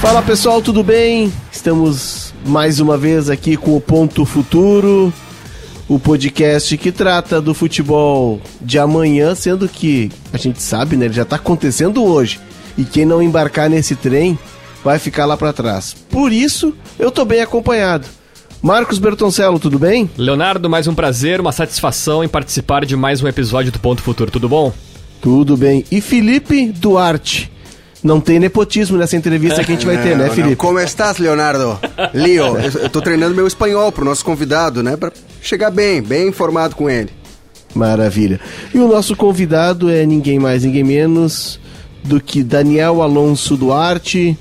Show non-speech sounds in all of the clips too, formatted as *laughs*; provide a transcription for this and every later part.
Fala pessoal, tudo bem? Estamos mais uma vez aqui com o Ponto Futuro, o podcast que trata do futebol de amanhã, sendo que a gente sabe, né? Ele já está acontecendo hoje. E quem não embarcar nesse trem vai ficar lá para trás. Por isso, eu tô bem acompanhado. Marcos Bertoncello, tudo bem? Leonardo, mais um prazer, uma satisfação em participar de mais um episódio do Ponto Futuro, tudo bom? Tudo bem. E Felipe Duarte? Não tem nepotismo nessa entrevista que a gente vai ter, *laughs* né, Felipe? Como estás, Leonardo? Leo, *laughs* eu tô treinando meu espanhol pro nosso convidado, né? Pra chegar bem, bem informado com ele. Maravilha. E o nosso convidado é ninguém mais, ninguém menos do que Daniel Alonso Duarte,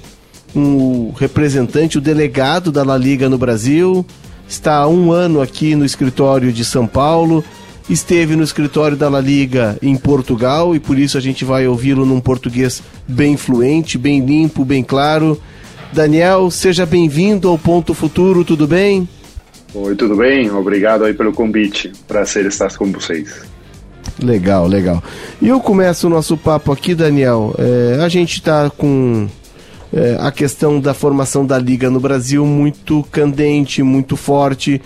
um representante, o delegado da La Liga no Brasil. Está há um ano aqui no escritório de São Paulo esteve no escritório da La Liga em Portugal e por isso a gente vai ouvi-lo num português bem fluente, bem limpo, bem claro. Daniel, seja bem-vindo ao Ponto Futuro, tudo bem? Oi, tudo bem? Obrigado aí pelo convite. Prazer estar com vocês. Legal, legal. E eu começo o nosso papo aqui, Daniel. É, a gente está com é, a questão da formação da Liga no Brasil muito candente, muito forte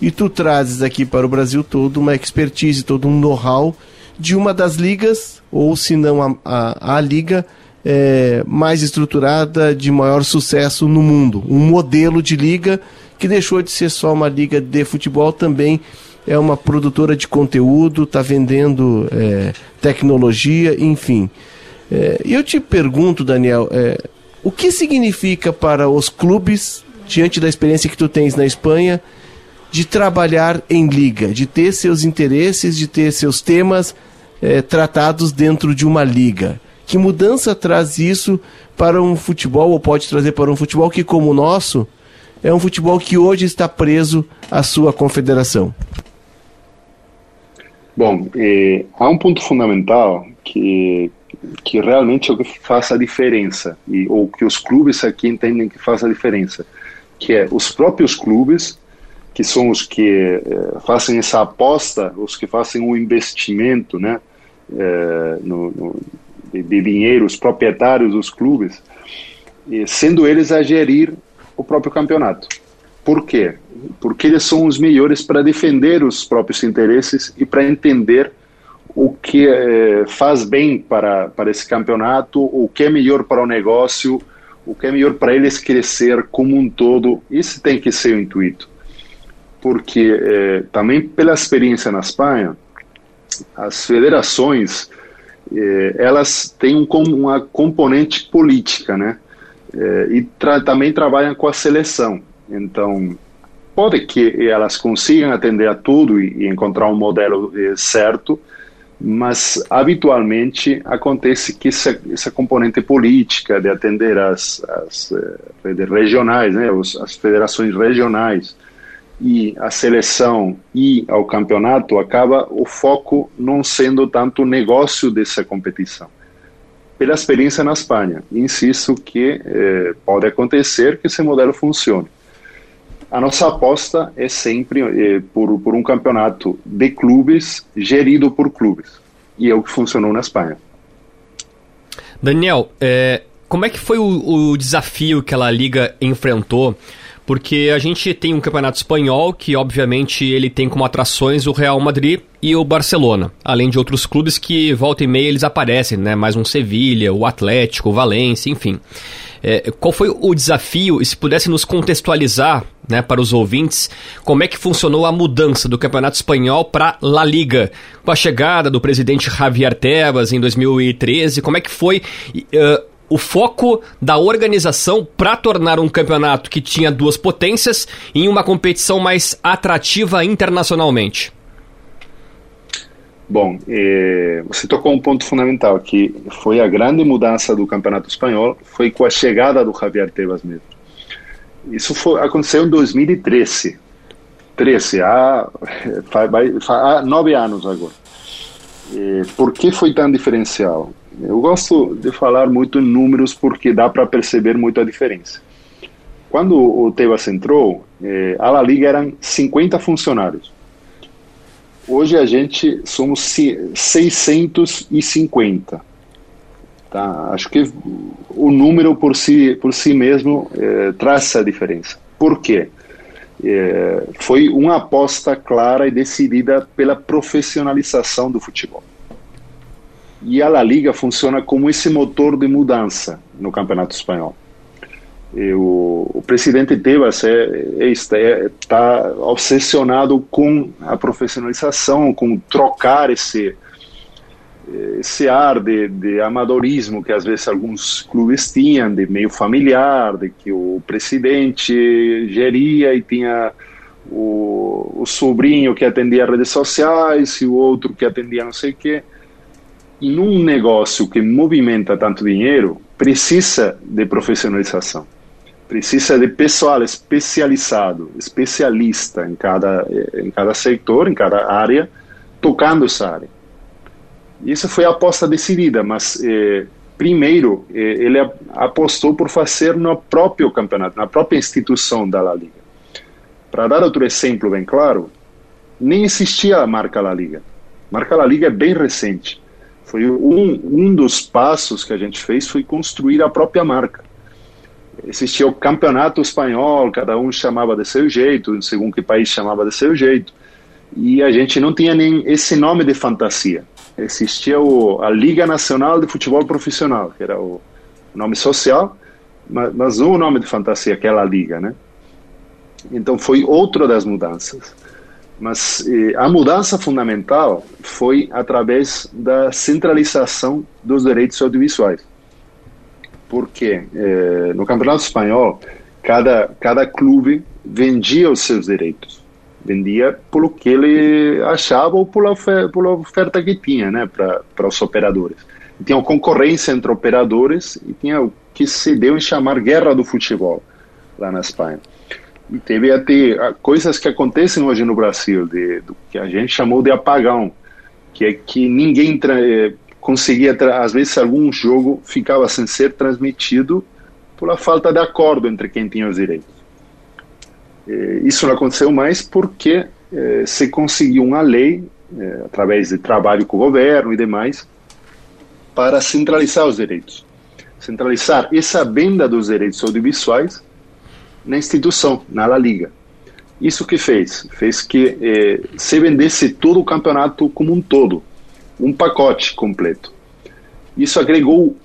e tu trazes aqui para o Brasil todo uma expertise, todo um know-how de uma das ligas, ou se não a, a, a liga é, mais estruturada, de maior sucesso no mundo. Um modelo de liga que deixou de ser só uma liga de futebol, também é uma produtora de conteúdo, está vendendo é, tecnologia, enfim. É, eu te pergunto, Daniel, é, o que significa para os clubes, diante da experiência que tu tens na Espanha, de trabalhar em liga, de ter seus interesses, de ter seus temas é, tratados dentro de uma liga. Que mudança traz isso para um futebol, ou pode trazer para um futebol que, como o nosso, é um futebol que hoje está preso à sua confederação? Bom, eh, há um ponto fundamental que, que realmente é faz a diferença, e, ou que os clubes aqui entendem que faz a diferença, que é os próprios clubes que são os que eh, fazem essa aposta, os que fazem o um investimento né, eh, no, no, de, de, dinheiro, os proprietários dos clubes, sendo eles a gerir o próprio campeonato. Por quê? Porque eles são os melhores para defender os próprios interesses e para entender o que eh, faz bem para, para esse campeonato, o que é melhor para o negócio, o que é melhor para eles crescer como um todo. Isso tem que ser o intuito porque é, também pela experiência na Espanha, as federações é, elas têm um, uma componente política, né? E tra também trabalham com a seleção. Então, pode que elas consigam atender a tudo e, e encontrar um modelo certo, mas habitualmente acontece que essa, essa componente política de atender as, as redes regionais, né, as federações regionais, e a seleção e ao campeonato, acaba o foco não sendo tanto o negócio dessa competição. Pela experiência na Espanha, insisto que eh, pode acontecer que esse modelo funcione. A nossa aposta é sempre eh, por, por um campeonato de clubes gerido por clubes. E é o que funcionou na Espanha. Daniel, é, como é que foi o, o desafio que a Liga enfrentou porque a gente tem um campeonato espanhol que, obviamente, ele tem como atrações o Real Madrid e o Barcelona, além de outros clubes que volta e meia eles aparecem, né? Mais um Sevilha, o Atlético, o Valência, enfim. É, qual foi o desafio, e se pudesse nos contextualizar, né, para os ouvintes, como é que funcionou a mudança do Campeonato Espanhol para La Liga, com a chegada do presidente Javier Tebas em 2013, como é que foi uh, o foco da organização para tornar um campeonato que tinha duas potências em uma competição mais atrativa internacionalmente? Bom, eh, você tocou um ponto fundamental, que foi a grande mudança do campeonato espanhol, foi com a chegada do Javier Tebas mesmo. Isso foi, aconteceu em 2013. 13, há, há nove anos agora. Eh, por que foi tão diferencial? Eu gosto de falar muito em números porque dá para perceber muito a diferença. Quando o Tebas entrou, eh, a La Liga eram 50 funcionários. Hoje a gente somos 650. Tá? Acho que o número por si, por si mesmo é, traz essa diferença. Por quê? É, foi uma aposta clara e decidida pela profissionalização do futebol. E a La Liga funciona como esse motor de mudança no Campeonato Espanhol. O, o, presidente Tebas está é, é, obsessionado com a profissionalização, com trocar esse esse ar de, de, amadorismo que às vezes alguns clubes tinham, de meio familiar, de que o presidente geria e tinha o, o sobrinho que atendia redes sociais e o outro que atendia não sei o quê. E num negócio que movimenta tanto dinheiro, precisa de profissionalização. Precisa de pessoal especializado, especialista em cada, em cada setor, em cada área, tocando essa área. Isso foi a aposta decidida, mas eh, primeiro eh, ele apostou por fazer no próprio campeonato, na própria instituição da La Liga. Para dar outro exemplo bem claro, nem existia a marca La Liga. A marca La Liga é bem recente. Foi um, um dos passos que a gente fez foi construir a própria marca. Existia o campeonato espanhol, cada um chamava de seu jeito, segundo que país chamava de seu jeito, e a gente não tinha nem esse nome de fantasia existia o, a Liga Nacional de Futebol Profissional, que era o nome social, mas, mas não o nome de fantasia, aquela liga, né? Então foi outra das mudanças. Mas eh, a mudança fundamental foi através da centralização dos direitos audiovisuais. Porque eh, no Campeonato Espanhol, cada, cada clube vendia os seus direitos vendia pelo que ele achava ou pela pela oferta que tinha né, para os operadores. E tinha concorrência entre operadores e tinha o que se deu em chamar guerra do futebol lá na Espanha. E teve até coisas que acontecem hoje no Brasil, de, do que a gente chamou de apagão, que é que ninguém eh, conseguia, às vezes algum jogo ficava sem ser transmitido pela falta de acordo entre quem tinha os direitos. Eh, isso não aconteceu mais porque eh, se conseguiu uma lei, eh, através de trabalho com o governo e demais, para centralizar os direitos. Centralizar essa venda dos direitos audiovisuais na instituição, na La Liga. Isso que fez? Fez que se vendesse todo o campeonato como um todo, um pacote completo. Isso agregou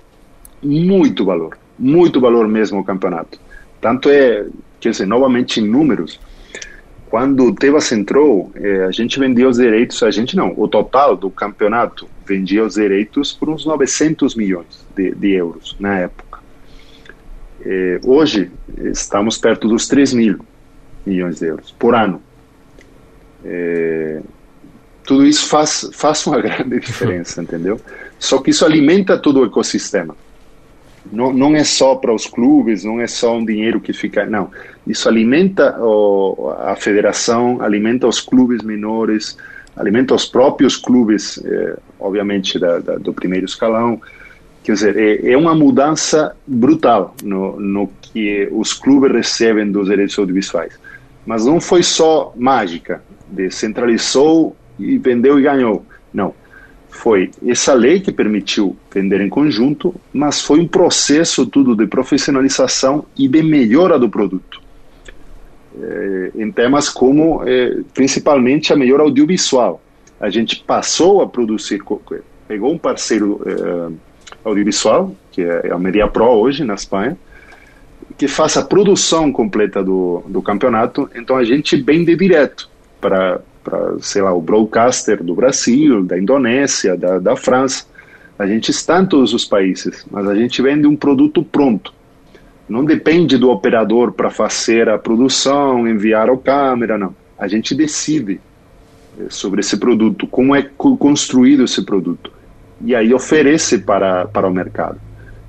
muito valor, muito valor mesmo ao campeonato. Tanto é quer dizer, novamente em números, quando o Tebas entrou, eh, a gente vendia os direitos, a gente não, o total do campeonato vendia os direitos por uns 900 milhões de, de euros na época. Eh, hoje estamos perto dos 3 mil milhões de euros por ano. Eh, tudo isso faz, *laughs* faz uma grande diferença, entendeu? Só que isso alimenta todo o ecossistema. Não, não é só para os clubes, não é só um dinheiro que fica. Não. Isso alimenta o, a federação, alimenta os clubes menores, alimenta os próprios clubes, eh, obviamente, da, da, do primeiro escalão. Quer dizer, é, é uma mudança brutal no, no que os clubes recebem dos direitos audiovisuais. Mas não foi só mágica, descentralizou e vendeu e ganhou. Não foi essa lei que permitiu vender em conjunto, mas foi um processo tudo de profissionalização e de melhora do produto. É, em temas como, é, principalmente, a melhora audiovisual. A gente passou a produzir, pegou um parceiro é, audiovisual, que é a Media Pro hoje, na Espanha, que faz a produção completa do, do campeonato, então a gente vende direto para para, sei lá, o broadcaster do Brasil, da Indonésia, da, da França. A gente está em todos os países, mas a gente vende um produto pronto. Não depende do operador para fazer a produção, enviar a câmera, não. A gente decide eh, sobre esse produto, como é construído esse produto. E aí oferece para, para o mercado.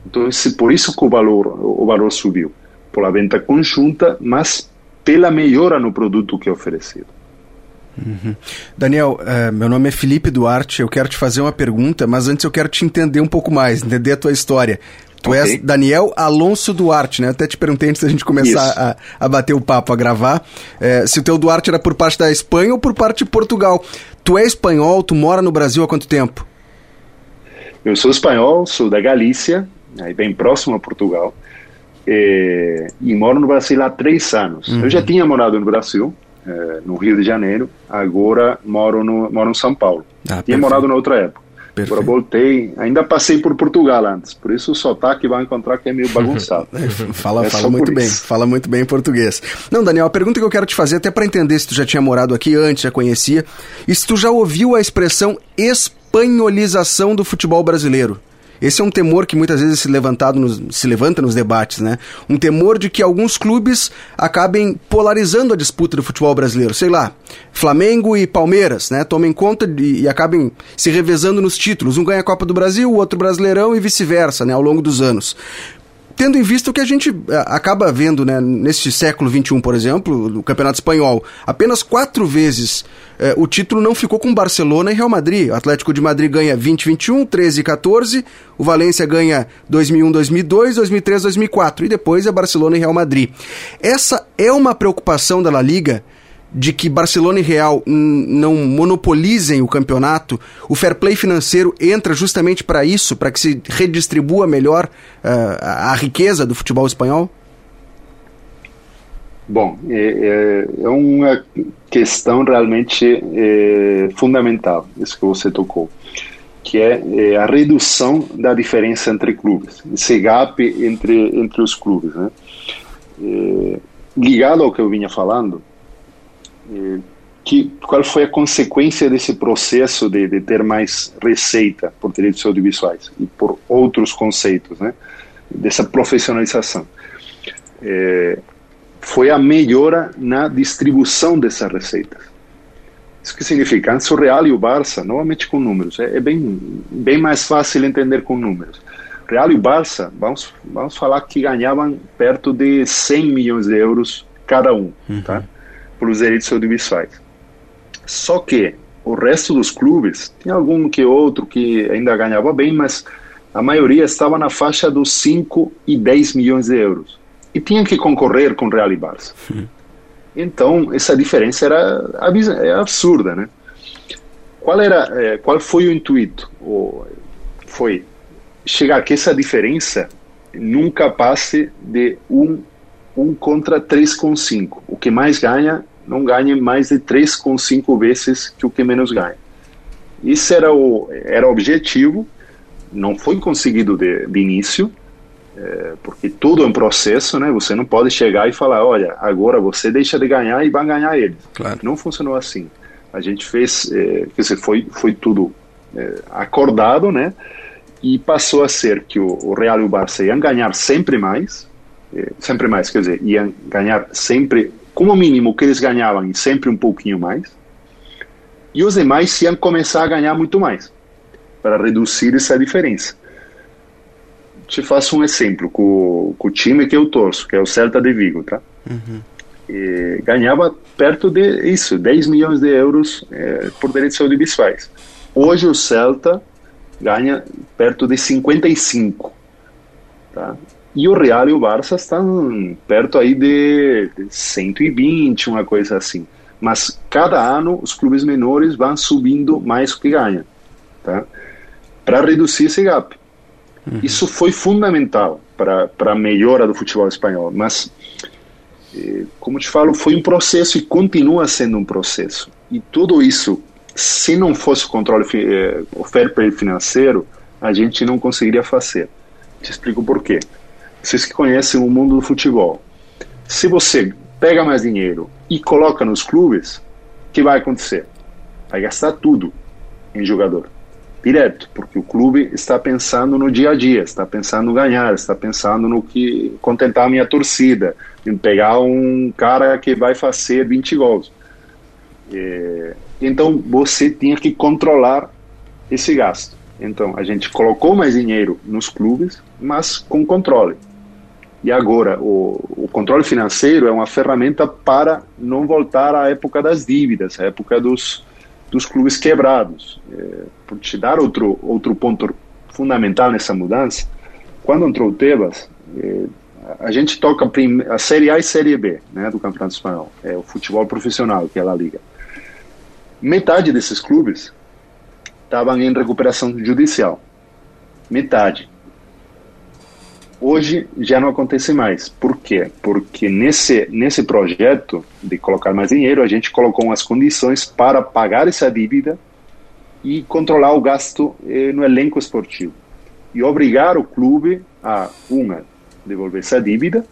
Então, esse, por isso que o valor, o valor subiu. Pela venda conjunta, mas pela melhora no produto que é oferecido. Uhum. Daniel, uh, meu nome é Felipe Duarte, eu quero te fazer uma pergunta, mas antes eu quero te entender um pouco mais, entender a tua história. Tu okay. és Daniel Alonso Duarte, né? Até te perguntei antes da gente começar a, a, bater o papo, a gravar, é, se o teu Duarte era por parte da Espanha ou por parte de Portugal. Tu é espanhol, tu mora no Brasil há quanto tempo? Eu sou espanhol, sou da Galícia, bem próximo a Portugal, e, e moro no Brasil há três anos. Uhum. Eu já tinha morado no Brasil, é, no Rio de Janeiro, agora moro, no, moro em São Paulo. Ah, tinha morado na outra época. Perfeito. Agora voltei, ainda passei por Portugal antes, por isso o sotaque vai encontrar que é meio bagunçado. *laughs* fala é fala muito bem, fala muito bem em português. Não, Daniel, a pergunta que eu quero te fazer, até para entender se tu já tinha morado aqui antes, já conhecia, e se tu já ouviu a expressão espanholização do futebol brasileiro. Esse é um temor que muitas vezes se, levantado nos, se levanta nos debates, né? Um temor de que alguns clubes acabem polarizando a disputa do futebol brasileiro. Sei lá, Flamengo e Palmeiras, né? Tomem conta de, e acabem se revezando nos títulos. Um ganha a Copa do Brasil, o outro Brasileirão e vice-versa, né? Ao longo dos anos tendo em vista o que a gente é, acaba vendo né, nesse século XXI, por exemplo, no Campeonato Espanhol, apenas quatro vezes eh, o título não ficou com Barcelona e Real Madrid. O Atlético de Madrid ganha 2021, 13 e 14, o Valência ganha 2001, 2002, 2003, 2004 e depois é Barcelona e Real Madrid. Essa é uma preocupação da La Liga de que Barcelona e Real não monopolizem o campeonato, o fair play financeiro entra justamente para isso, para que se redistribua melhor uh, a riqueza do futebol espanhol? Bom, é, é, é uma questão realmente é, fundamental, isso que você tocou, que é, é, a redução da diferença entre clubes, esse gap entre, entre os clubes. Né? É, ligado ao que eu vinha falando, que, qual foi a consequência desse processo de, de ter mais receita por direitos audiovisuais e por outros conceitos, né? dessa profissionalização. É, foi a melhora na distribuição dessas receitas. Isso que significa, antes o Real e o Barça, novamente com números, é, é bem, bem mais fácil entender com números. Real e o Barça, vamos, vamos falar que ganhavam perto de 100 milhões de euros cada um, uhum. tá? Pelos direitos audiovisuais. Só que o resto dos clubes, tem algum que outro que ainda ganhava bem, mas a maioria estava na faixa dos 5 e 10 milhões de euros. E tinham que concorrer com Real e Barça. Então, essa diferença era é absurda, né? Qual era, é, qual foi o intuito? Foi chegar que essa diferença nunca passe de 1 um, um contra 3,5. O que mais ganha não ganhe mais de 3,5 vezes que o que menos ganha. Isso era o, era o objetivo, não foi conseguido de, de início, é, porque tudo é um processo, né? Você não pode chegar e falar, olha, agora você deixa de ganhar e vai ganhar eles. Claro. Não funcionou assim. A gente fez, é, quer dizer, foi, foi tudo é, acordado, né? E passou a ser que o, o Real e o Barça iam ganhar sempre mais, é, sempre mais, quer dizer, iam ganhar sempre como mínimo que eles ganhavam sempre um pouquinho mais, e os demais iam começar a ganhar muito mais, para reduzir essa diferença. Te faço um exemplo com, com o time que eu torço, que é o Celta de Vigo, tá? Uhum. E ganhava perto de isso, 10 milhões de euros é, por direitos audiovisuais. Hoje o Celta ganha perto de 55, tá? E o Real e o Barça estão perto aí de 120, uma coisa assim. Mas cada ano os clubes menores vão subindo mais o que ganham, tá? Para reduzir esse gap. Uhum. Isso foi fundamental para a melhora do futebol espanhol. Mas, eh, como te falo, foi um processo e continua sendo um processo. E tudo isso, se não fosse o controle, eh, o fair play financeiro, a gente não conseguiria fazer. Te explico por quê vocês que conhecem o mundo do futebol, se você pega mais dinheiro e coloca nos clubes, o que vai acontecer? Vai gastar tudo em jogador, direto, porque o clube está pensando no dia a dia, está pensando no ganhar, está pensando no que contentar a minha torcida, em pegar um cara que vai fazer 20 gols. É, então você tinha que controlar esse gasto. Então a gente colocou mais dinheiro nos clubes, mas com controle. E agora, o, o, controle financeiro é uma ferramenta para não voltar à época das dívidas, à época dos, dos clubes quebrados. É, por te dar outro, outro ponto fundamental nessa mudança, quando entrou o Tebas, é, a gente toca a Série A e Série B né, do Campeonato Espanhol, é o futebol profissional, que é a Liga. Metade desses clubes estavam em recuperação judicial. Metade. Hoje já não acontece mais. Por quê? Porque nesse, nesse projeto de colocar mais dinheiro, a gente colocou umas condições para pagar essa dívida e controlar o gasto eh, no elenco esportivo. E obrigar o clube a, uma, devolver essa dívida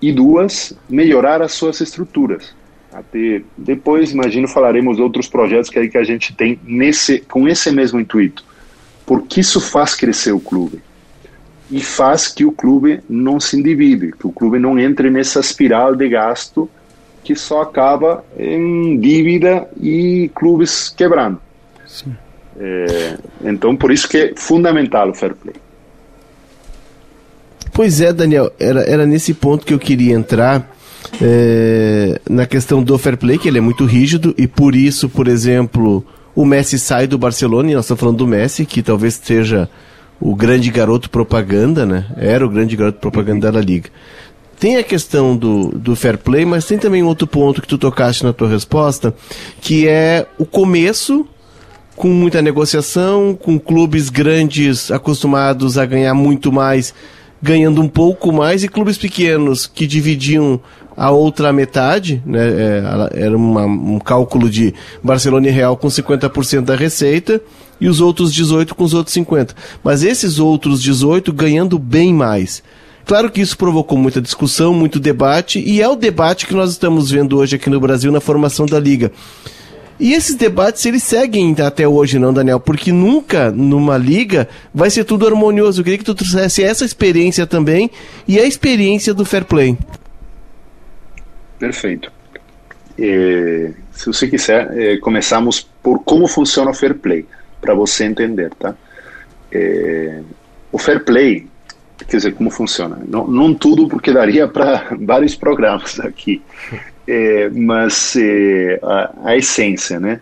e duas, melhorar as suas estruturas. Até depois, imagino, falaremos outros projetos que, aí que a gente tem nesse, com esse mesmo intuito. Porque isso faz crescer o clube e faz que o clube não se endivide, que o clube não entre nessa espiral de gasto que só acaba em dívida e clubes quebrando. É, então, por isso que é fundamental o fair play. Pois é, Daniel, era, era nesse ponto que eu queria entrar. É, na questão do fair play, que ele é muito rígido, e por isso, por exemplo, o Messi sai do Barcelona, e nós estamos falando do Messi, que talvez seja o grande garoto propaganda, né? Era o grande garoto propaganda da Liga. Tem a questão do, do fair play, mas tem também outro ponto que tu tocaste na tua resposta, que é o começo com muita negociação, com clubes grandes acostumados a ganhar muito mais, ganhando um pouco mais, e clubes pequenos que dividiam a outra metade, né, é, era uma, um cálculo de Barcelona e Real com 50% da receita, e os outros 18 com os outros 50. Mas esses outros 18 ganhando bem mais. Claro que isso provocou muita discussão, muito debate, e é o debate que nós estamos vendo hoje aqui no Brasil na formação da Liga. E esses debates, eles seguem até hoje, não, Daniel? Porque nunca numa liga vai ser tudo harmonioso. Eu queria que tu trouxesse essa experiência também e a experiência do fair play. Perfeito. É, se você quiser, é, começamos por como funciona o fair play para você entender, tá? É, o fair play, quer dizer, como funciona? Não, não tudo, porque daria para *laughs* vários programas aqui, é, mas é, a, a, essência, né?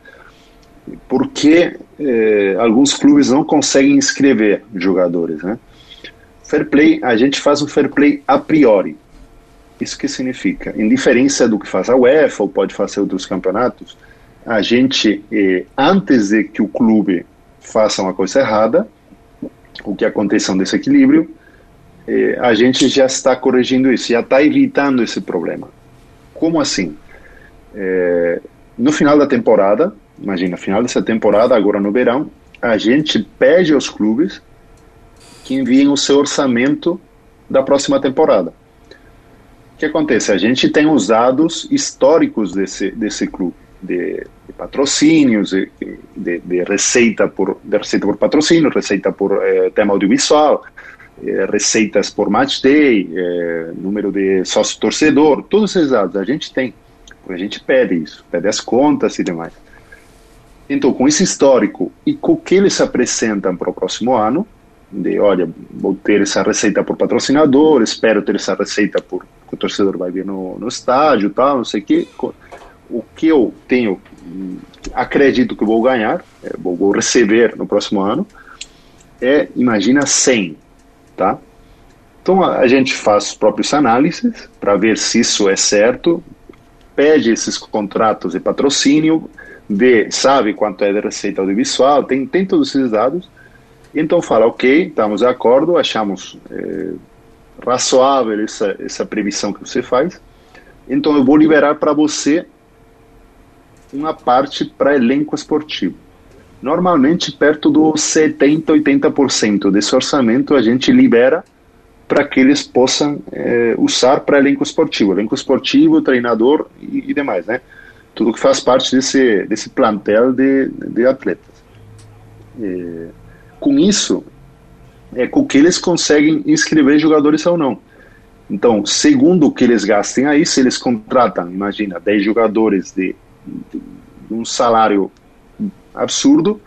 Por que é, alguns clubes não conseguem inscrever jogadores, né? Fair play, a gente faz um fair play a priori. Isso que significa? Em diferença do que faz a UEFA ou pode fazer outros campeonatos, a gente, eh, antes de que o clube faça uma coisa errada, o que aconteça um desequilíbrio, eh, a gente já está corrigindo isso, já está evitando esse problema. Como assim? Eh, no final da temporada, imagina, final dessa temporada, agora no verão, a gente pede aos clubes que enviem o seu orçamento da próxima temporada. O que acontece? A gente tem os dados históricos desse, desse clube de, de patrocínios, de, de, receita por, de receita por patrocínio, receita por eh, tema audiovisual, eh, receitas por match day, eh, número de sócio torcedor, todos esses dados a gente tem, a gente pede isso, pede as contas e demais. Então, com esse histórico e com o que eles apresentam para o próximo ano, de olha, vou ter essa receita por patrocinador, espero ter essa receita por que o torcedor vai vir no, no estádio, tal, não sei o que, o que eu tenho, acredito que vou ganhar, é, vou receber no próximo ano, é, imagina, 100, tá? Então a gente faz os próprios análises para ver se isso é certo, pede esses contratos de patrocínio, vê, sabe quanto é de receita audiovisual, tem, tem todos esses dados, então fala, ok, estamos de acordo, achamos é, razoável essa, essa previsão que você faz, então eu vou liberar para você uma parte para elenco esportivo. Normalmente, perto dos 70%, 80% desse orçamento a gente libera para que eles possam é, usar para elenco esportivo, elenco esportivo, treinador e, e, demais, né? Tudo que faz parte desse, desse plantel de, de atletas. É, com isso, é com que eles conseguem inscrever jogadores ou não. Então, segundo o que eles gastem aí, se eles contratam, imagina, 10 jogadores de um salário absurdo,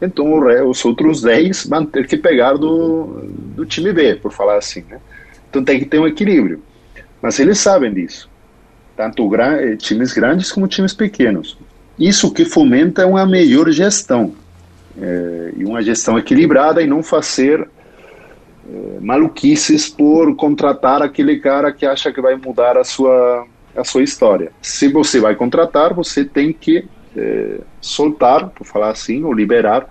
então os outros 10 vão ter que pegar do, do time B, por falar assim, né? Então tem que ter um equilíbrio. Mas eles sabem disso. Tanto gra times grandes como times pequenos. Isso que fomenta uma melhor gestão. É, e uma gestão equilibrada e não fazer é, maluquices por contratar aquele cara que acha que vai mudar a sua, a sua história. Se você vai contratar, você tem que é, soltar, por falar assim, ou liberar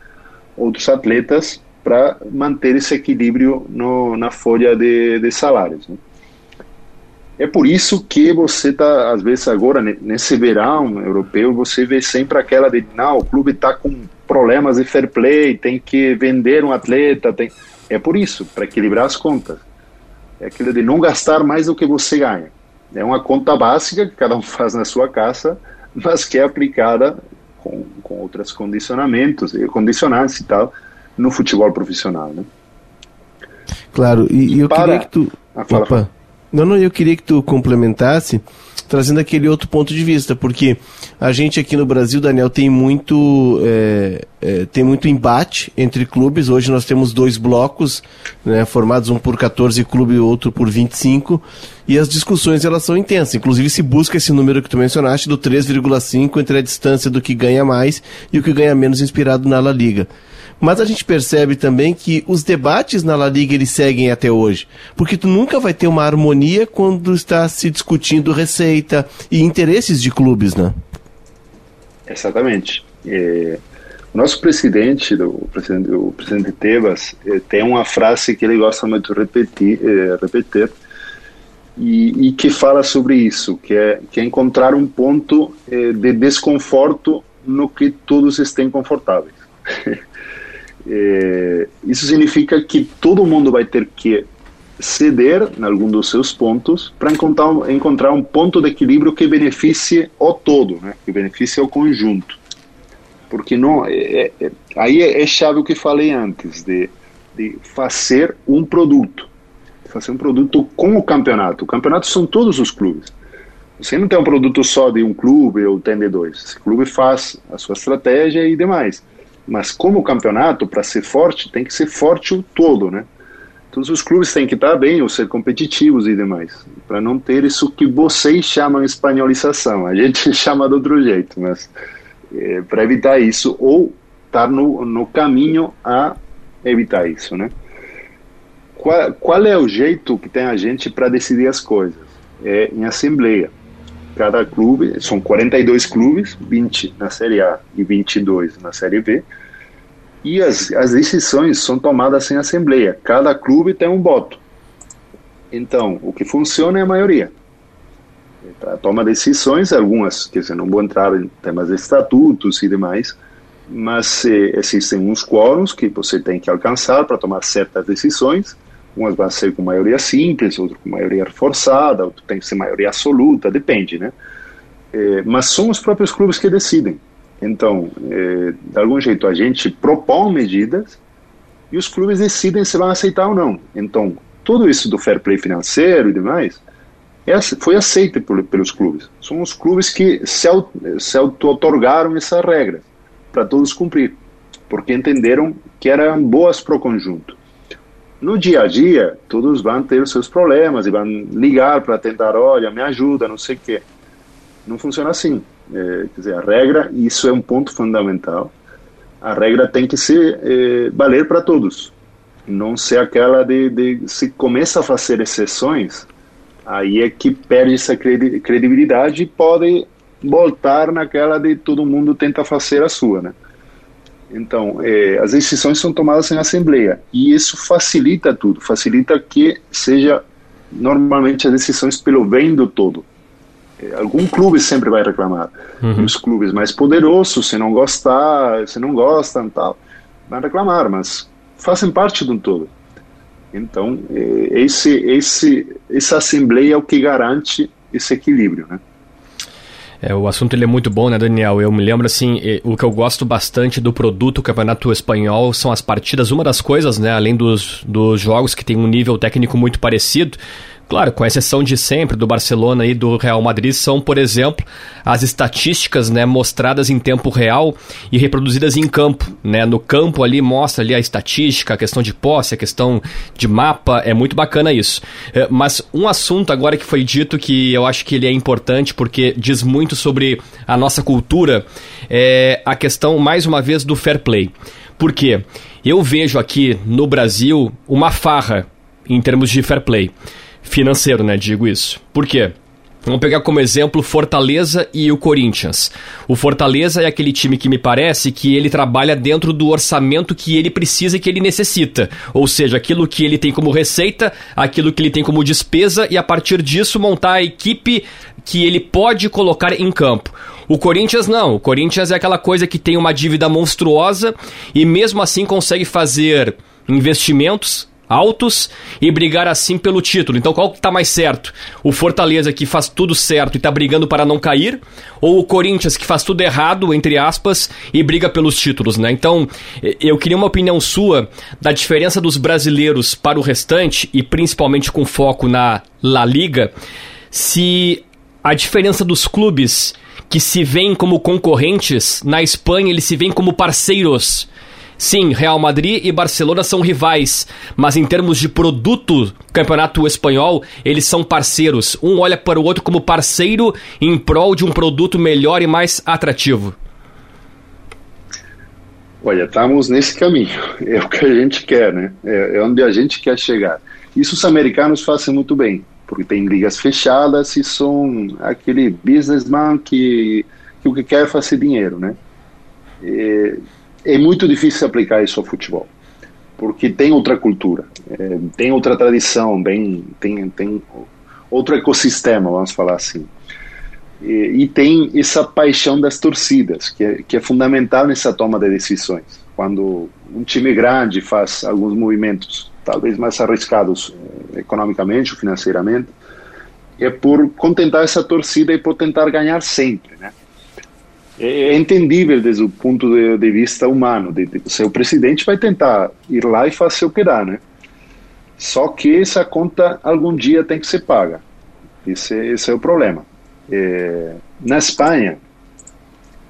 outros atletas para manter esse equilíbrio no, na folha de, de salários. Né? É por isso que você está, às vezes, agora, nesse verão europeu, você vê sempre aquela de, não, o clube está com problemas de fair play, tem que vender um atleta. Tem... É por isso, para equilibrar as contas. É aquilo de não gastar mais do que você ganha. É uma conta básica que cada um *laughs* faz na sua casa, mas que é aplicada com, com outros condicionamentos, condicionantes e tal, no futebol profissional. Né? Claro, e, e eu para... queria que tu. Ah, fala, Opa. Fala. Não, não, eu queria que tu complementasse trazendo aquele outro ponto de vista, porque a gente aqui no Brasil, Daniel, tem muito, é, é, tem muito embate entre clubes. Hoje nós temos dois blocos, né, formados um por 14 clubes e outro por 25, e as discussões elas são intensas. Inclusive se busca esse número que tu mencionaste, do 3,5 entre a distância do que ganha mais e o que ganha menos inspirado na La Liga. Mas a gente percebe também que os debates na La Liga eles seguem até hoje. Porque tu nunca vai ter uma harmonia quando está se discutindo receita e interesses de clubes, né? Exatamente. É, o nosso presidente, o presidente, o presidente Tebas, é, tem uma frase que ele gosta muito de repetir, é, repetir e, e, que fala sobre isso, que é, que é encontrar um ponto é, de desconforto no que todos estejam confortáveis. *laughs* É, isso significa que todo mundo vai ter que ceder em algum dos seus pontos para encontrar, encontrar um ponto de equilíbrio que beneficie o todo, né? que beneficie o conjunto. Porque não, é, é, é aí é, é, chave o que falei antes, de, de fazer um produto. Fazer um produto com o campeonato. O campeonato são todos os clubes. Você não tem um produto só de um clube ou tem de dois. Esse clube faz a sua estratégia e demais. Mas como campeonato, para ser forte, tem que ser forte o todo, né? Todos os clubes têm que estar bem ou ser competitivos e demais, para não ter isso que vocês chamam espanholização. A gente *laughs* chama de outro jeito, mas é, para evitar isso ou estar no, no caminho a evitar isso, né? Qual, qual é o jeito que tem a gente para decidir as coisas? É em assembleia cada clube, são 42 clubes, 20 na Série A e 22 na Série B, e as, as decisões são tomadas em assembleia. Cada clube tem um voto. Então, o que funciona é a maioria. Toma decisões, algumas, quer dizer, não vou entrar em temas de estatutos e demais, mas eh, existem uns quóruns que você tem que alcançar para tomar certas decisões, Umas vão ser com maioria simples, outras com maioria reforçada, outras tem que ser maioria absoluta, depende, né? É, mas são os próprios clubes que decidem. Então, é, de algum jeito, a gente propõe medidas e os clubes decidem se vão aceitar ou não. Então, tudo isso do fair play financeiro e demais é, foi aceito por, pelos clubes. São os clubes que se, se auto-otorgaram essas regras para todos cumprir, porque entenderam que eram boas para o conjunto. No dia a dia, todos vão ter os seus problemas e vão ligar para tentar, olha, me ajuda, não sei o quê. Não funciona assim. É, quer dizer, a regra, isso é um ponto fundamental, a regra tem que ser é, valer para todos. Não ser aquela de, de, se começa a fazer exceções, aí é que perde essa credibilidade e pode voltar naquela de todo mundo tenta fazer a sua, né? Então, é, as decisões são tomadas em assembleia e isso facilita tudo, facilita que seja normalmente as decisões pelo bem do todo. É, algum clube sempre vai reclamar. Uhum. Os clubes mais poderosos, se não gostar, se não gostam, tal, vão reclamar, mas fazem parte do todo. Então, é, esse, esse, essa assembleia é o que garante esse equilíbrio, né? É, o assunto ele é muito bom, né, Daniel? Eu me lembro, assim, o que eu gosto bastante do produto Campeonato Espanhol são as partidas. Uma das coisas, né, além dos, dos jogos que tem um nível técnico muito parecido, Claro, com exceção de sempre do Barcelona e do Real Madrid, são, por exemplo, as estatísticas né, mostradas em tempo real e reproduzidas em campo. Né? No campo ali mostra ali a estatística, a questão de posse, a questão de mapa, é muito bacana isso. É, mas um assunto agora que foi dito que eu acho que ele é importante porque diz muito sobre a nossa cultura é a questão, mais uma vez, do fair play. Por quê? Eu vejo aqui no Brasil uma farra em termos de fair play financeiro, né? Digo isso. Por quê? Vamos pegar como exemplo Fortaleza e o Corinthians. O Fortaleza é aquele time que me parece que ele trabalha dentro do orçamento que ele precisa e que ele necessita. Ou seja, aquilo que ele tem como receita, aquilo que ele tem como despesa e a partir disso montar a equipe que ele pode colocar em campo. O Corinthians não. O Corinthians é aquela coisa que tem uma dívida monstruosa e mesmo assim consegue fazer investimentos altos e brigar assim pelo título. Então qual que tá mais certo? O Fortaleza que faz tudo certo e tá brigando para não cair, ou o Corinthians que faz tudo errado, entre aspas, e briga pelos títulos, né? Então, eu queria uma opinião sua da diferença dos brasileiros para o restante e principalmente com foco na La Liga, se a diferença dos clubes que se veem como concorrentes, na Espanha eles se veem como parceiros Sim, Real Madrid e Barcelona são rivais, mas em termos de produto, campeonato espanhol, eles são parceiros. Um olha para o outro como parceiro em prol de um produto melhor e mais atrativo. Olha, estamos nesse caminho. É o que a gente quer, né? É, é onde a gente quer chegar. Isso os americanos fazem muito bem, porque tem ligas fechadas e são aquele businessman que, que o que quer é fazer dinheiro, né? E, é muito difícil aplicar isso ao futebol, porque tem outra cultura, é, tem outra tradição, bem, tem, tem outro ecossistema, vamos falar assim. E, e, tem essa paixão das torcidas, que é, que é fundamental nessa toma de decisões. Quando um time grande faz alguns movimentos, talvez mais arriscados eh, economicamente ou financeiramente, é por contentar essa torcida e por tentar ganhar sempre, né? É, é entendível desde o ponto de, de vista humano. De, de, seu presidente vai tentar ir lá e fazer operar, né? Só que essa conta algum dia tem que ser paga. Esse, esse é o problema. É, na Espanha,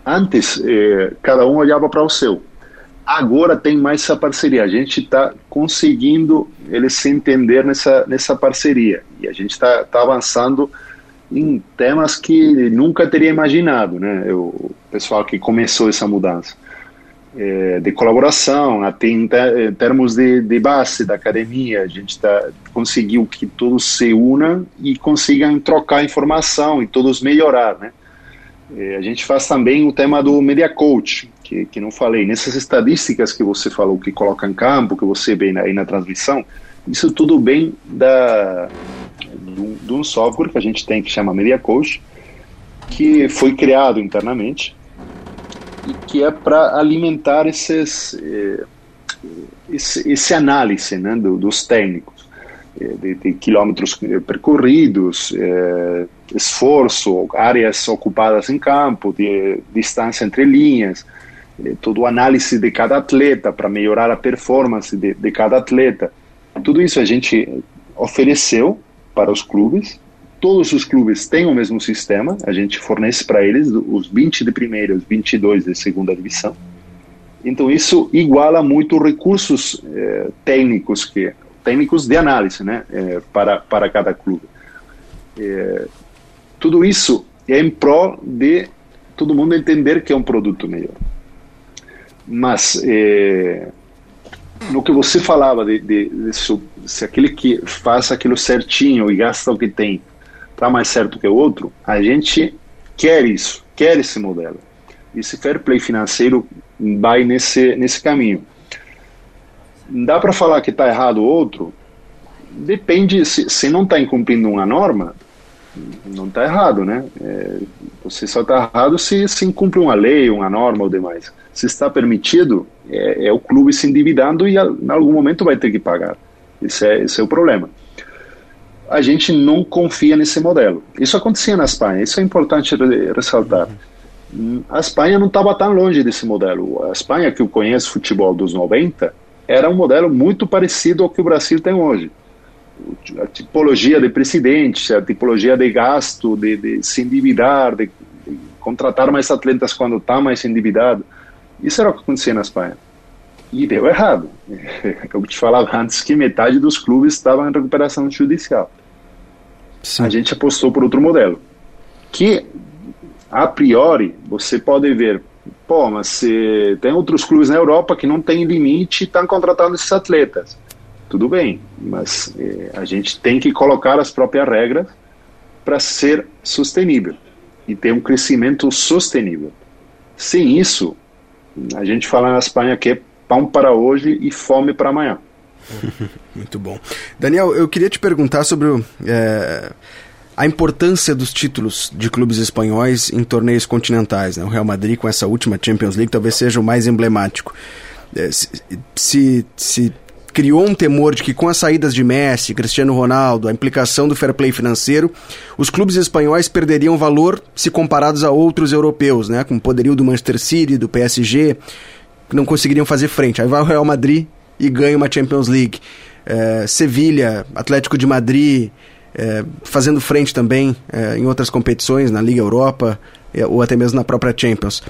antes é, cada um olhava para o seu. Agora tem mais essa parceria. A gente está conseguindo eles se entender nessa, nessa parceria. E a gente está tá avançando em temas que nunca teria imaginado, né? O pessoal que começou essa mudança é, de colaboração, até em, termos de, de, base da academia, a gente tá, conseguiu que todos se unam e consigam trocar informação e todos melhorar, né? É, a gente faz também o tema do media coach, que, que não falei, nessas estadísticas que você falou, que coloca em campo, que você vê aí na transmissão, isso tudo bem da de um software que a gente tem que chama Media Coach, que foi criado internamente e que é para alimentar esses, eh, esse, esse análise né, do, dos técnicos, eh, de, de, quilômetros percorridos, eh, esforço, áreas ocupadas em campo, de, distância entre linhas, eh, todo o análise de cada atleta para melhorar a performance de, de cada atleta. Tudo isso a gente ofereceu para os clubes. Todos os clubes têm o mesmo sistema, a gente fornece para eles os 20 de primeira, os 22 de segunda divisão. Então isso iguala muito recursos eh, técnicos que técnicos de análise, né, eh, para para cada clube. Eh, tudo isso é em prol de todo mundo entender que é um produto melhor. Mas eh, no que você falava de, de, de se aquele que faz aquilo certinho e gasta o que tem está mais certo que o outro, a gente quer isso, quer esse modelo. Esse fair play financeiro vai nesse, nesse caminho. Dá para falar que está errado o outro? Depende, se, se não está incumprindo uma norma, não está errado, né? É, você só está errado se, se incumpre uma lei, uma norma ou demais. Se está permitido, é, é o clube se endividando e em algum momento vai ter que pagar. Esse é, esse é o problema. A gente não confia nesse modelo. Isso acontecia na Espanha, isso é importante ressaltar. A Espanha não estava tão longe desse modelo. A Espanha, que eu conheço futebol dos 90, era um modelo muito parecido ao que o Brasil tem hoje. A tipologia de presidente, a tipologia de gasto, de, de se endividar, de, de, contratar mais atletas quando está mais endividado. Isso era o que acontecia na Espanha. E deu errado. *laughs* Eu te falava antes que metade dos clubes estavam em recuperação judicial. Sim. A gente apostou por outro modelo. Que, a priori, você pode ver, pô, mas se tem outros clubes na Europa que não tem limite e estão contratando esses atletas tudo bem, mas é, a gente tem que colocar as próprias regras para ser sustentável e ter um crescimento sustentável. Sem isso, a gente fala na Espanha que é pão para hoje e fome para amanhã. *laughs* Muito bom. Daniel, eu queria te perguntar sobre o, é, a importância dos títulos de clubes espanhóis em torneios continentais. Né? O Real Madrid, com essa última Champions League, talvez seja o mais emblemático. É, se, se, se criou um temor de que com as saídas de Messi, Cristiano Ronaldo, a implicação do fair play financeiro, os clubes espanhóis perderiam valor se comparados a outros europeus, né? Como o poderio do Manchester City, do PSG, que não conseguiriam fazer frente. Aí vai o Real Madrid e ganha uma Champions League. É, Sevilha, Atlético de Madrid, é, fazendo frente também é, em outras competições, na Liga Europa, é, ou até mesmo na própria Champions.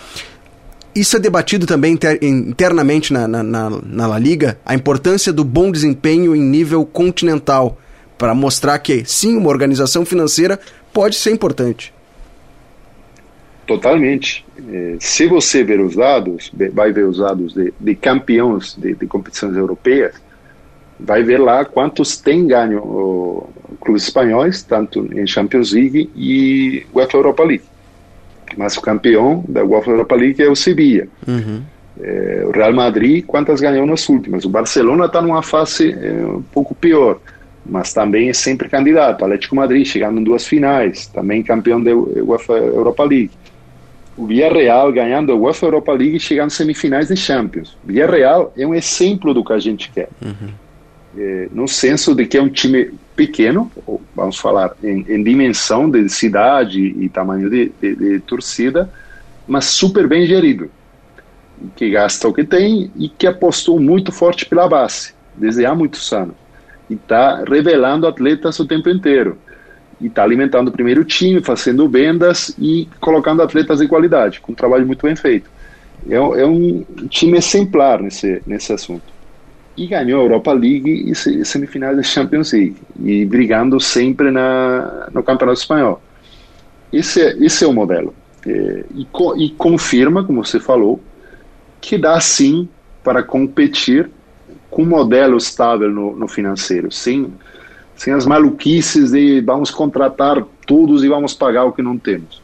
Isso é debatido também inter, internamente na, na, na, na La Liga, a importância do bom desempenho em nível continental, para mostrar que, sim, uma organização financeira pode ser importante. Totalmente. É, se você ver os dados, vai ver os dados de, de campeões de, de, competições europeias, vai ver lá quantos tem ganho clubes espanhóis, tanto em Champions League e UEFA Europa League mas o campeão da UEFA Europa League é o Sevilla. Uhum. É, o Real Madrid, quantas ganhou nas últimas? O Barcelona está numa fase é, um pouco pior, mas também é sempre candidato. O Atlético Madrid chegando em duas finais, também campeão da UEFA Europa League. O Villarreal ganhando a UEFA Europa League e chegando em semifinais de Champions. O Villarreal é um exemplo do que a gente quer. Uhum. É, no senso de que é um time pequeno, vamos falar em, em dimensão de cidade e tamanho de, de, de, torcida, mas super bem gerido, que gasta o que tem e que apostou muito forte pela base, desde há muitos anos, e está revelando atletas o tempo inteiro, e está alimentando o primeiro time, fazendo vendas e colocando atletas de qualidade, com um trabalho muito bem feito. É, é um time exemplar nesse, nesse assunto e ganhou a Europa League e semifinais da Champions League e brigando sempre na no Campeonato Espanhol. Esse é, esse é o modelo é, e, co, e confirma, como você falou, que dá sim para competir com um modelo estável no, no financeiro, sem sem as maluquices de vamos contratar todos e vamos pagar o que não temos.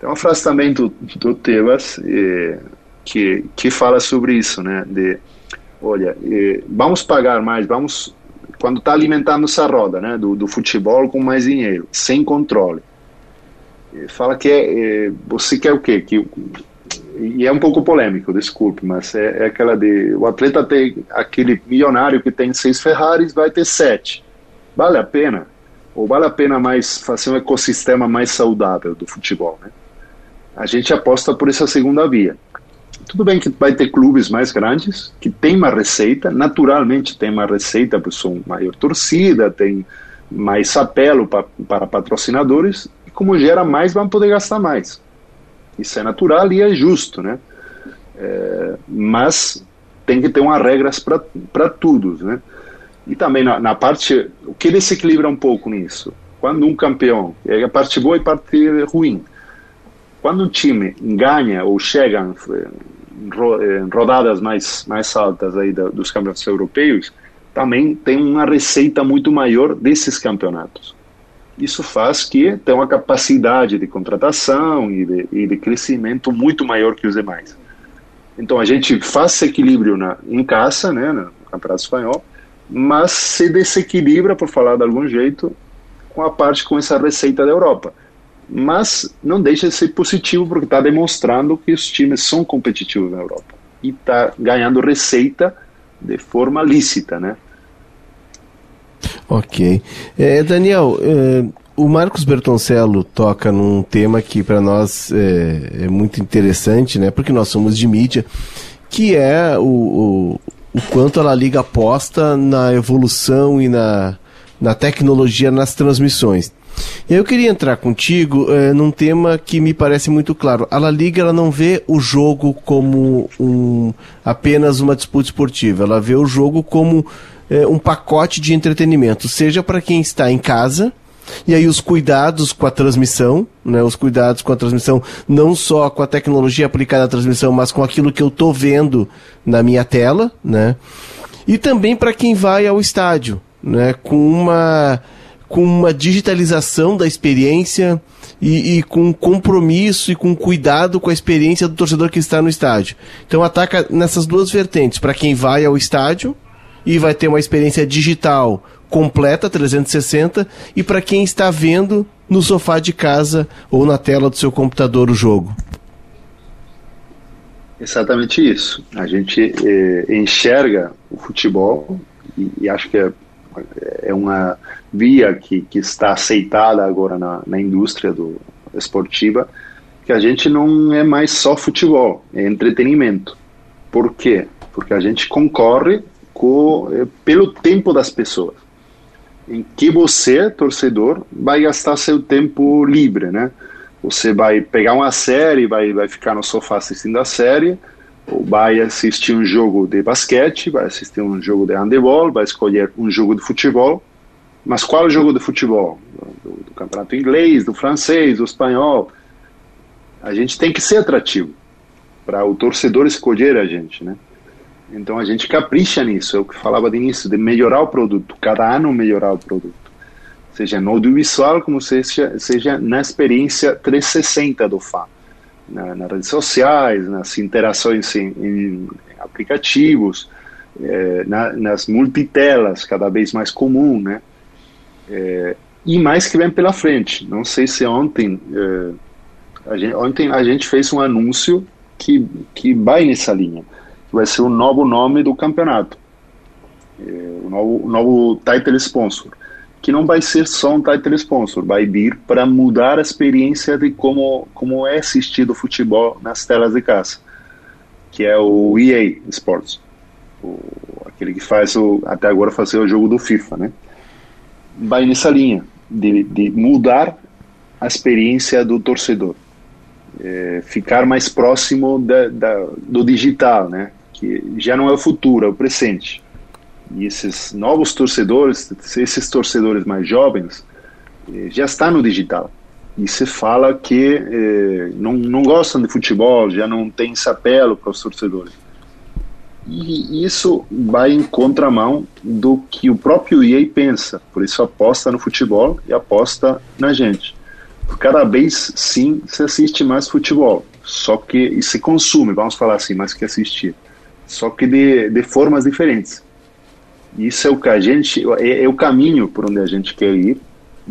Tem uma frase também do, do Tebas é, que que fala sobre isso, né? De olha, vamos pagar mais, vamos quando está alimentando essa roda, né, do, do, futebol com mais dinheiro, sem controle. Fala que é, eh, você quer o quê? Que e é um pouco polêmico, desculpe, mas é, é, aquela de o atleta tem aquele milionário que tem seis Ferraris vai ter sete, vale a pena? Ou vale a pena mais fazer um ecossistema mais saudável do futebol, né? A gente aposta por essa segunda via. Tudo bem que vai ter clubes mais grandes, que tem uma receita, naturalmente tem uma receita, por sua maior torcida, tem mais apelo pra, para patrocinadores, e como gera mais, vão poder gastar mais. Isso é natural e é justo, né? É, mas tem que ter umas regras para todos, né? E também na, na, parte, o que desequilibra um pouco nisso? Quando um campeão, é a parte boa e a parte ruim. Quando um time ganha ou chega rodadas mais, mais altas aí dos campeonatos europeus, também tem uma receita muito maior desses campeonatos. Isso faz que tenha uma capacidade de contratação e de, e de crescimento muito maior que os demais. Então a gente faz esse equilíbrio na, em casa, né, no Campeonato Espanhol, mas se desequilibra, por falar de algum jeito, com a parte com essa receita da Europa mas não deixa de ser positivo porque está demonstrando que os times são competitivos na Europa e está ganhando receita de forma lícita, né? Ok. É, Daniel, é, o Marcos Bertoncello toca num tema que para nós é, é, muito interessante, né? Porque nós somos de mídia, que é o, o, o quanto a Liga aposta na evolução e na na tecnologia nas transmissões. Eu queria entrar contigo é, num tema que me parece muito claro. A La Liga ela não vê o jogo como um, apenas uma disputa esportiva, ela vê o jogo como é, um pacote de entretenimento, seja para quem está em casa, e aí os cuidados com a transmissão, né, os cuidados com a transmissão, não só com a tecnologia aplicada à transmissão, mas com aquilo que eu estou vendo na minha tela, né? E também para quem vai ao estádio, né, com uma com uma digitalização da experiência e, e, com compromisso e com cuidado com a experiência do torcedor que está no estádio. Então ataca nessas duas vertentes, para quem vai ao estádio e vai ter uma experiência digital completa 360 e para quem está vendo no sofá de casa ou na tela do seu computador o jogo. Exatamente isso. A gente eh, enxerga o futebol e, e acho que é, é uma via que, que está aceitada agora na, na indústria do, esportiva, que a gente não é mais só futebol, é entretenimento. Por quê? Porque a gente concorre é, pelo tempo das pessoas. Em que você, torcedor, vai gastar seu tempo livre, né? Você vai pegar uma série, vai, vai ficar no sofá assistindo a série, vai assistir um jogo de basquete, vai assistir um jogo de handebol, vai escolher um jogo de futebol, mas qual jogo de futebol? Do, do, campeonato inglês, do francês, do espanhol. A gente tem que ser atrativo para o torcedor escolher a gente, né? Então a gente capricha nisso, é o que falava de início, de melhorar o produto, cada ano melhorar o produto. Seja no audiovisual, como seja, seja na experiência 360 do fã. Na, nas redes sociais, nas interações em, em aplicativos, é, na, nas multitelas, cada vez mais comum, né? É, e mais que vem pela frente. Não sei se ontem, é, a gente, ontem a gente fez um anúncio que, que vai nessa linha. Vai ser o novo nome do campeonato. É, o novo, novo title sponsor. Que não vai ser só um title sponsor, vai vir para mudar a experiência de como, como é assistido o futebol nas telas de casa. Que é o EA Sports. O, aquele que faz o, até agora fazer o jogo do FIFA, né? vai nessa linha de, de mudar a experiência do torcedor, é, ficar mais próximo da, da, do digital, né? Que já não é o futuro, é o presente. E esses novos torcedores, esses torcedores mais jovens, é, já estão no digital. E se fala que é, não, não gostam de futebol, já não tem esse apelo para os torcedores. E isso vai em contramão do que o próprio EA pensa, por isso aposta no futebol e aposta na gente. Cada vez, sim, se assiste mais futebol, só que se consome, vamos falar assim, mais que assistir, só que de, de formas diferentes. Isso é o que a gente é, é o caminho por onde a gente quer ir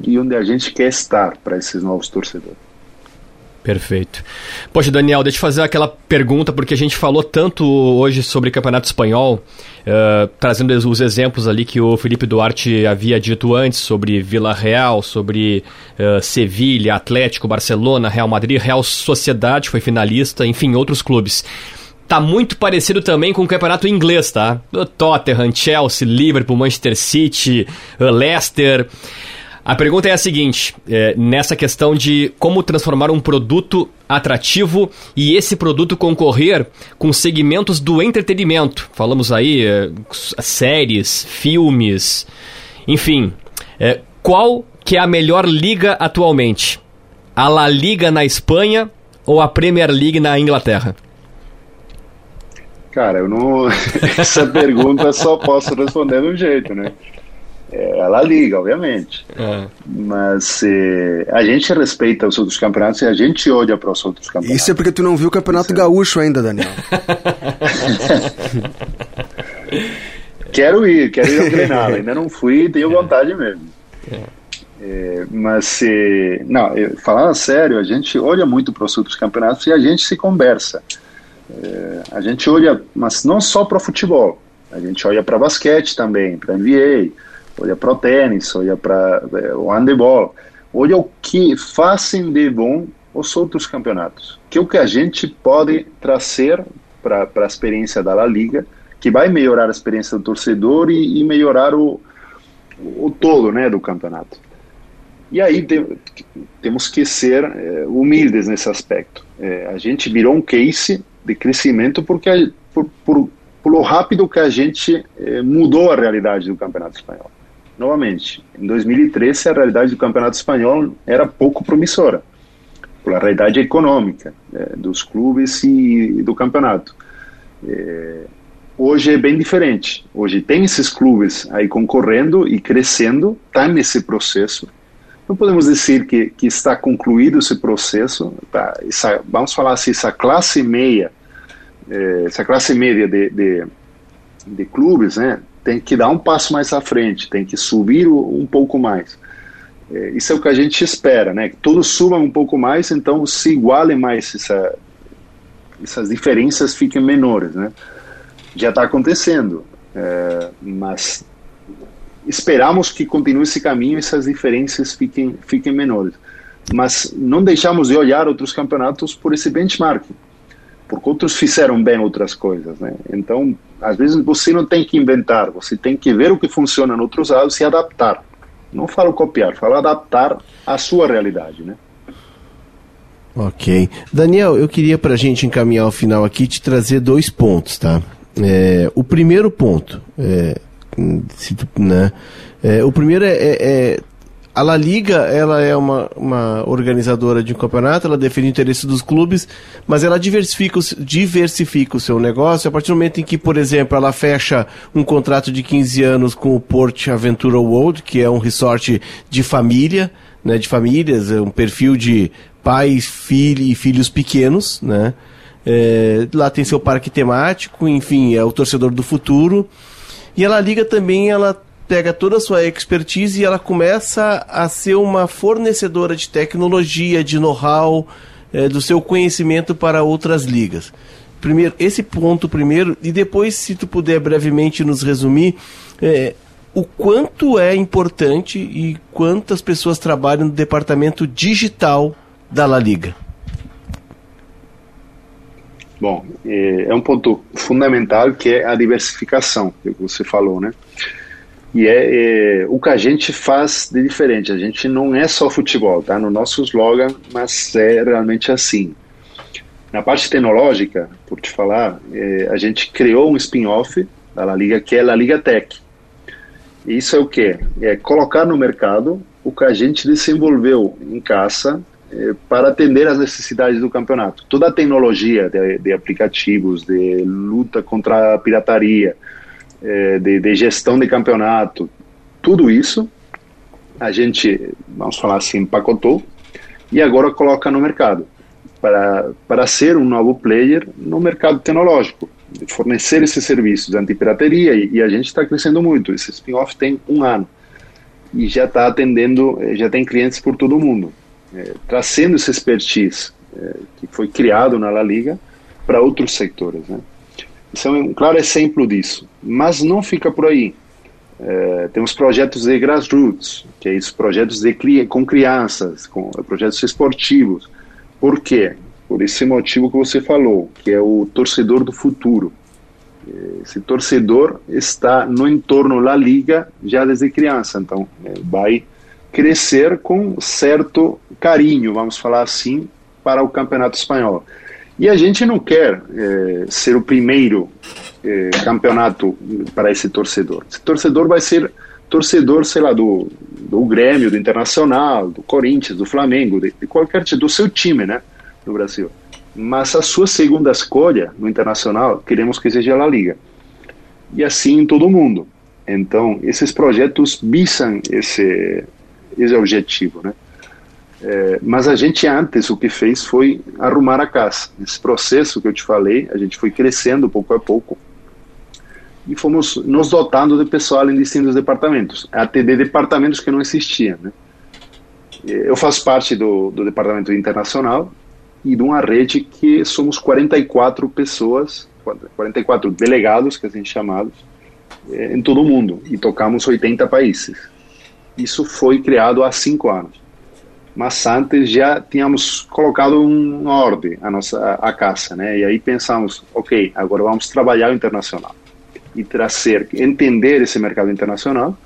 e onde a gente quer estar para esses novos torcedores. Perfeito. Poxa, Daniel, deixa eu fazer aquela pergunta, porque a gente falou tanto hoje sobre Campeonato Espanhol, uh, trazendo os exemplos ali que o Felipe Duarte havia dito antes, sobre Vila Real, sobre uh, Sevilha, Atlético, Barcelona, Real Madrid, Real Sociedade foi finalista, enfim, outros clubes. Tá muito parecido também com o campeonato inglês, tá? Tottenham, Chelsea, Liverpool, Manchester City, Leicester. A pergunta é a seguinte: é, nessa questão de como transformar um produto atrativo e esse produto concorrer com segmentos do entretenimento. Falamos aí é, séries, filmes, enfim. É, qual que é a melhor liga atualmente? A La Liga na Espanha ou a Premier League na Inglaterra? Cara, eu não. *laughs* Essa pergunta só posso responder de um jeito, né? É a Liga, obviamente. É. Mas é, a gente respeita os outros campeonatos e a gente olha para os outros campeonatos. Isso é porque tu não viu o Campeonato Gaúcho ainda, Daniel. *laughs* quero ir, quero ir ao Grenal. Ainda não fui e tenho é. vontade mesmo. É. é mas, é, não, falando sério, a gente olha muito para os outros campeonatos e a gente se conversa. A gente olha, mas não só para futebol. A gente olha para basquete também, para NBA, olha para o tênis, olha para é, o handebol, olha o que fazem de bom os outros campeonatos, que é o que a gente pode trazer para a experiência da La Liga, que vai melhorar a experiência do torcedor e, e melhorar o, o todo né, do campeonato. E aí te, temos que ser é, humildes nesse aspecto. É, a gente virou um case de crescimento porque a, por, por, por rápido que a gente é, mudou a realidade do campeonato espanhol. Novamente, em 2013 a realidade do campeonato espanhol era pouco promissora, pela realidade econômica dos clubes e do campeonato. hoje é bem diferente. Hoje tem esses clubes aí concorrendo e crescendo, está nesse processo não podemos dizer que, que está concluído esse processo. Tá? Essa, vamos falar assim, essa classe meia, eh, essa classe média de, de, de, clubes, né, tem que dar um passo mais à frente, tem que subir um pouco mais. Eh, isso é o que a gente espera, né? Que todos subam um pouco mais, então se igualem mais, essa, essas diferenças fiquem menores, né? Já está acontecendo, eh, mas esperamos que continue esse caminho e essas diferenças fiquem, fiquem menores. Mas não deixamos de olhar outros campeonatos por esse benchmark, porque outros fizeram bem outras coisas. Né? Então, às vezes você não tem que inventar, você tem que ver o que funciona em outros lados e adaptar. Não falo copiar, falo adaptar à sua realidade. Né? Ok. Daniel, eu queria para a gente encaminhar o final aqui te trazer dois pontos, tá? É, o primeiro ponto, é, né? É, o primeiro é, é, é, a La Liga, ela é uma, uma organizadora de um campeonato, ela defende o interesse dos clubes, mas ela diversifica, diversifica o seu negócio a partir do momento em que, por exemplo, ela fecha um contrato de 15 anos com o Port Aventura World, que é um resort de família, né, de famílias, é um perfil de pais, filhos e filhos pequenos, né? É, lá tem seu parque temático, enfim, é o torcedor do futuro. E ela liga também, ela pega toda a sua expertise e ela começa a ser uma fornecedora de tecnologia, de know-how, é, do seu conhecimento para outras ligas. Primeiro, esse ponto primeiro, e depois, se tu puder brevemente nos resumir, é, o quanto é importante e quantas pessoas trabalham no departamento digital da La Liga. Bom, é, é um ponto fundamental que é a diversificação, que você falou, né? E é, é, o que a gente faz de diferente. A gente não é só futebol, tá? No nosso slogan, mas é realmente assim. Na parte tecnológica, por te falar, é, a gente criou um spin-off da La Liga que é a Liga Tech. E isso é o quê? É colocar no mercado o que a gente desenvolveu em casa eh, para atender às necessidades do campeonato. Toda a tecnologia de, de aplicativos, de luta contra a pirataria, eh, de, de, gestão de campeonato, tudo isso a gente, vamos falar assim, empacotou e agora coloca no mercado para, para ser um novo player no mercado tecnológico, fornecer esse serviço de antipirateria e, e a gente está crescendo muito. Esse spin-off tem um ano e já está atendendo, eh, já tem clientes por todo o mundo é, trazendo esse expertise é, que foi criado na La Liga para outros setores. Né? Isso é um claro exemplo disso. Mas não fica por aí. É, temos projetos de grassroots, que é isso, projetos de, com crianças, com projetos esportivos. Por quê? Por esse motivo que você falou, que é o torcedor do futuro. Esse torcedor está no entorno da liga já desde criança, então é, vai crescer com certo carinho, vamos falar assim, para o campeonato espanhol. E a gente não quer é, ser o primeiro é, campeonato para esse torcedor. Esse torcedor vai ser torcedor, sei lá, do, do Grêmio, do Internacional, do Corinthians, do Flamengo, de, de qualquer do seu time, né, no Brasil. Mas a sua segunda escolha no Internacional, queremos que seja a Liga. E assim em todo mundo. Então, esses projetos visam esse, esse é o objetivo, né? É, mas a gente antes o que fez foi arrumar a casa. Esse processo que eu te falei, a gente foi crescendo pouco a pouco e fomos nos dotando de pessoal em distintos departamentos, até de departamentos que não existiam. Né? Eu faço parte do, do departamento internacional e de uma rede que somos 44 pessoas, 44 delegados, que assim chamados, é, em todo o mundo e tocamos 80 países. Isso foi criado há cinco anos. Mas antes já tínhamos colocado em ordem a nossa a casa, né? E aí pensamos, ok, agora vamos trabalhar o internacional e trazer, entender esse mercado internacional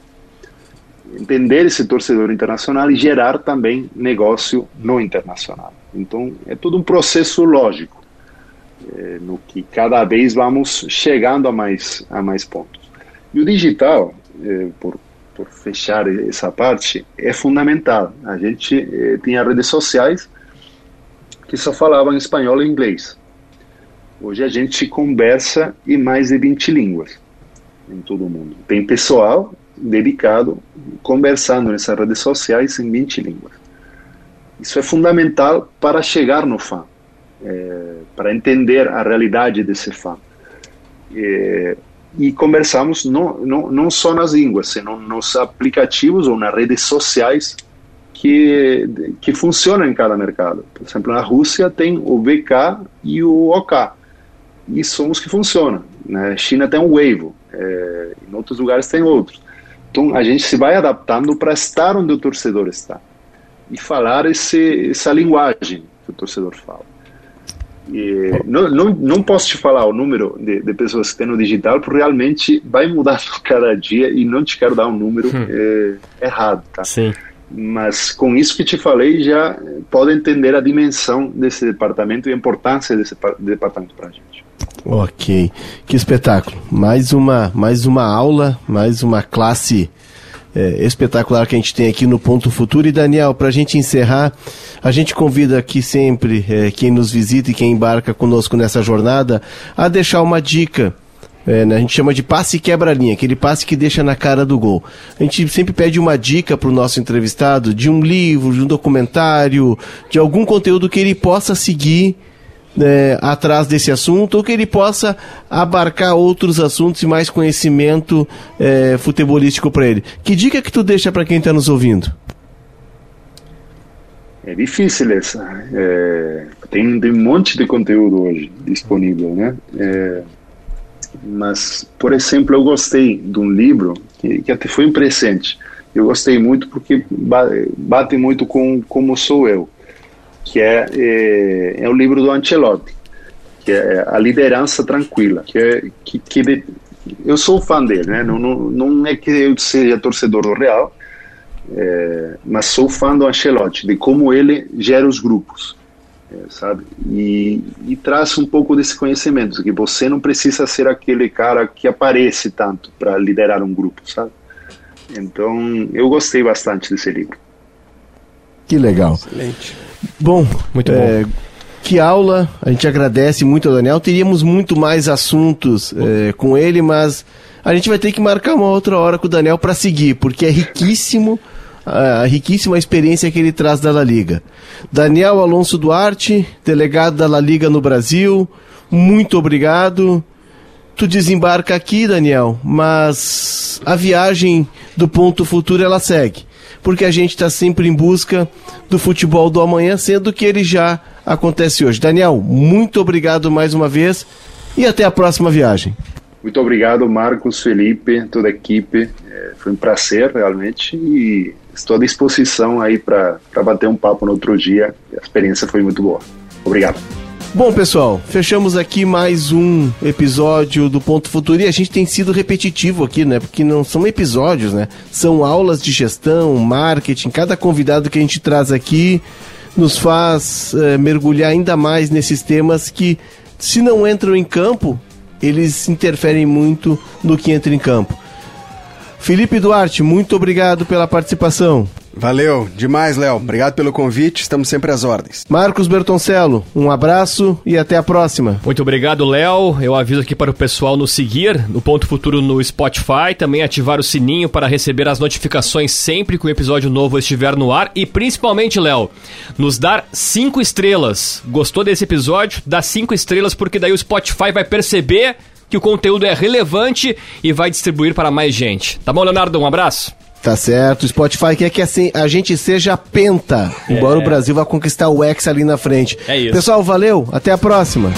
entender esse torcedor internacional e gerar também negócio no internacional. Então, é todo um processo lógico, é, no que cada vez vamos chegando a mais, a mais pontos. E o digital, é, por, por fechar essa parte, é fundamental. A gente é, tinha redes sociais que só falavam espanhol e inglês. Hoje a gente conversa em mais de 20 línguas em todo o mundo. Tem pessoal dedicado conversando nessas redes sociais em 20 línguas. Isso é fundamental para chegar no fã, é, para entender a realidade desse fã. É, e conversamos não, não, não só nas línguas, senão nos aplicativos ou nas redes sociais que, que funcionam em cada mercado. Por exemplo, na Rússia tem o VK e o OK, e são os que funcionam. Na né? China tem o Weibo, é, em outros lugares tem outros. Então a gente se vai adaptando para estar onde o torcedor está e falar esse, essa linguagem que o torcedor fala. E, não, não, não posso te falar o número de, de, pessoas que tem no digital, porque realmente vai mudar *laughs* cada dia e não te quero dar um número hum. é, errado, tá? Sim. Mas com isso que te falei, já pode entender a dimensão desse departamento e a importância desse departamento para a gente. Ok, que espetáculo! Mais uma, mais uma aula, mais uma classe é, espetacular que a gente tem aqui no Ponto Futuro. E Daniel, para a gente encerrar, a gente convida aqui sempre é, quem nos visita e quem embarca conosco nessa jornada a deixar uma dica. É, né, a gente chama de passe quebra-linha, aquele passe que deixa na cara do gol. A gente sempre pede uma dica para o nosso entrevistado de um livro, de um documentário, de algum conteúdo que ele possa seguir é, atrás desse assunto ou que ele possa abarcar outros assuntos e mais conhecimento é, futebolístico para ele. Que dica que tu deixa para quem está nos ouvindo? É difícil essa. É, tem, tem um monte de conteúdo hoje disponível, né? É, mas, por exemplo, eu gostei de um livro que, que até foi um presente. Eu gostei muito porque bate muito com como sou eu que é, é, é o livro do Ancelotti, que é A Liderança Tranquila, que é que, que de, eu sou fã dele, né? Não, não, não é que eu seja torcedor do Real, é, mas sou fã do Ancelotti, de como ele gera os grupos, é, sabe? E, e, traz um pouco desse conhecimento, que você não precisa ser aquele cara que aparece tanto para liderar um grupo, sabe? Então, eu gostei bastante desse livro. Que legal. Excelente. Bom, muito é, bom. Que aula, a gente agradece muito ao Daniel. Teríamos muito mais assuntos é, com ele, mas a gente vai ter que marcar uma outra hora com o Daniel para seguir, porque é riquíssimo a riquíssima experiência que ele traz da La Liga. Daniel Alonso Duarte, delegado da La Liga no Brasil, muito obrigado. Tu desembarca aqui, Daniel, mas a viagem do ponto futuro ela segue porque a gente está sempre em busca do futebol do amanhã, sendo que ele já acontece hoje. Daniel, muito obrigado mais uma vez e até a próxima viagem. Muito obrigado, Marcos, Felipe, toda a equipe. É, foi um prazer, realmente, e estou à disposição aí para bater um papo no outro dia. A experiência foi muito boa. Obrigado. Bom, pessoal, fechamos aqui mais um episódio do Ponto Futuro e a gente tem sido repetitivo aqui, né? Porque não são episódios, né? São aulas de gestão, marketing. Cada convidado que a gente traz aqui nos faz é, mergulhar ainda mais nesses temas que, se não entram em campo, eles interferem muito no que entra em campo. Felipe Duarte, muito obrigado pela participação. Valeu, demais, Léo. Obrigado pelo convite, estamos sempre às ordens. Marcos Bertoncello, um abraço e até a próxima. Muito obrigado, Léo. Eu aviso aqui para o pessoal nos seguir no Ponto Futuro no Spotify, também ativar o sininho para receber as notificações sempre que o episódio novo estiver no ar e principalmente, Léo, nos dar cinco estrelas. Gostou desse episódio? Dá cinco estrelas porque daí o Spotify vai perceber que o conteúdo é relevante e vai distribuir para mais gente. Tá bom, Leonardo? Um abraço. Tá certo. O Spotify quer que assim, a gente seja penta, embora é. o Brasil vá conquistar o X ali na frente. É isso. Pessoal, valeu. Até a próxima.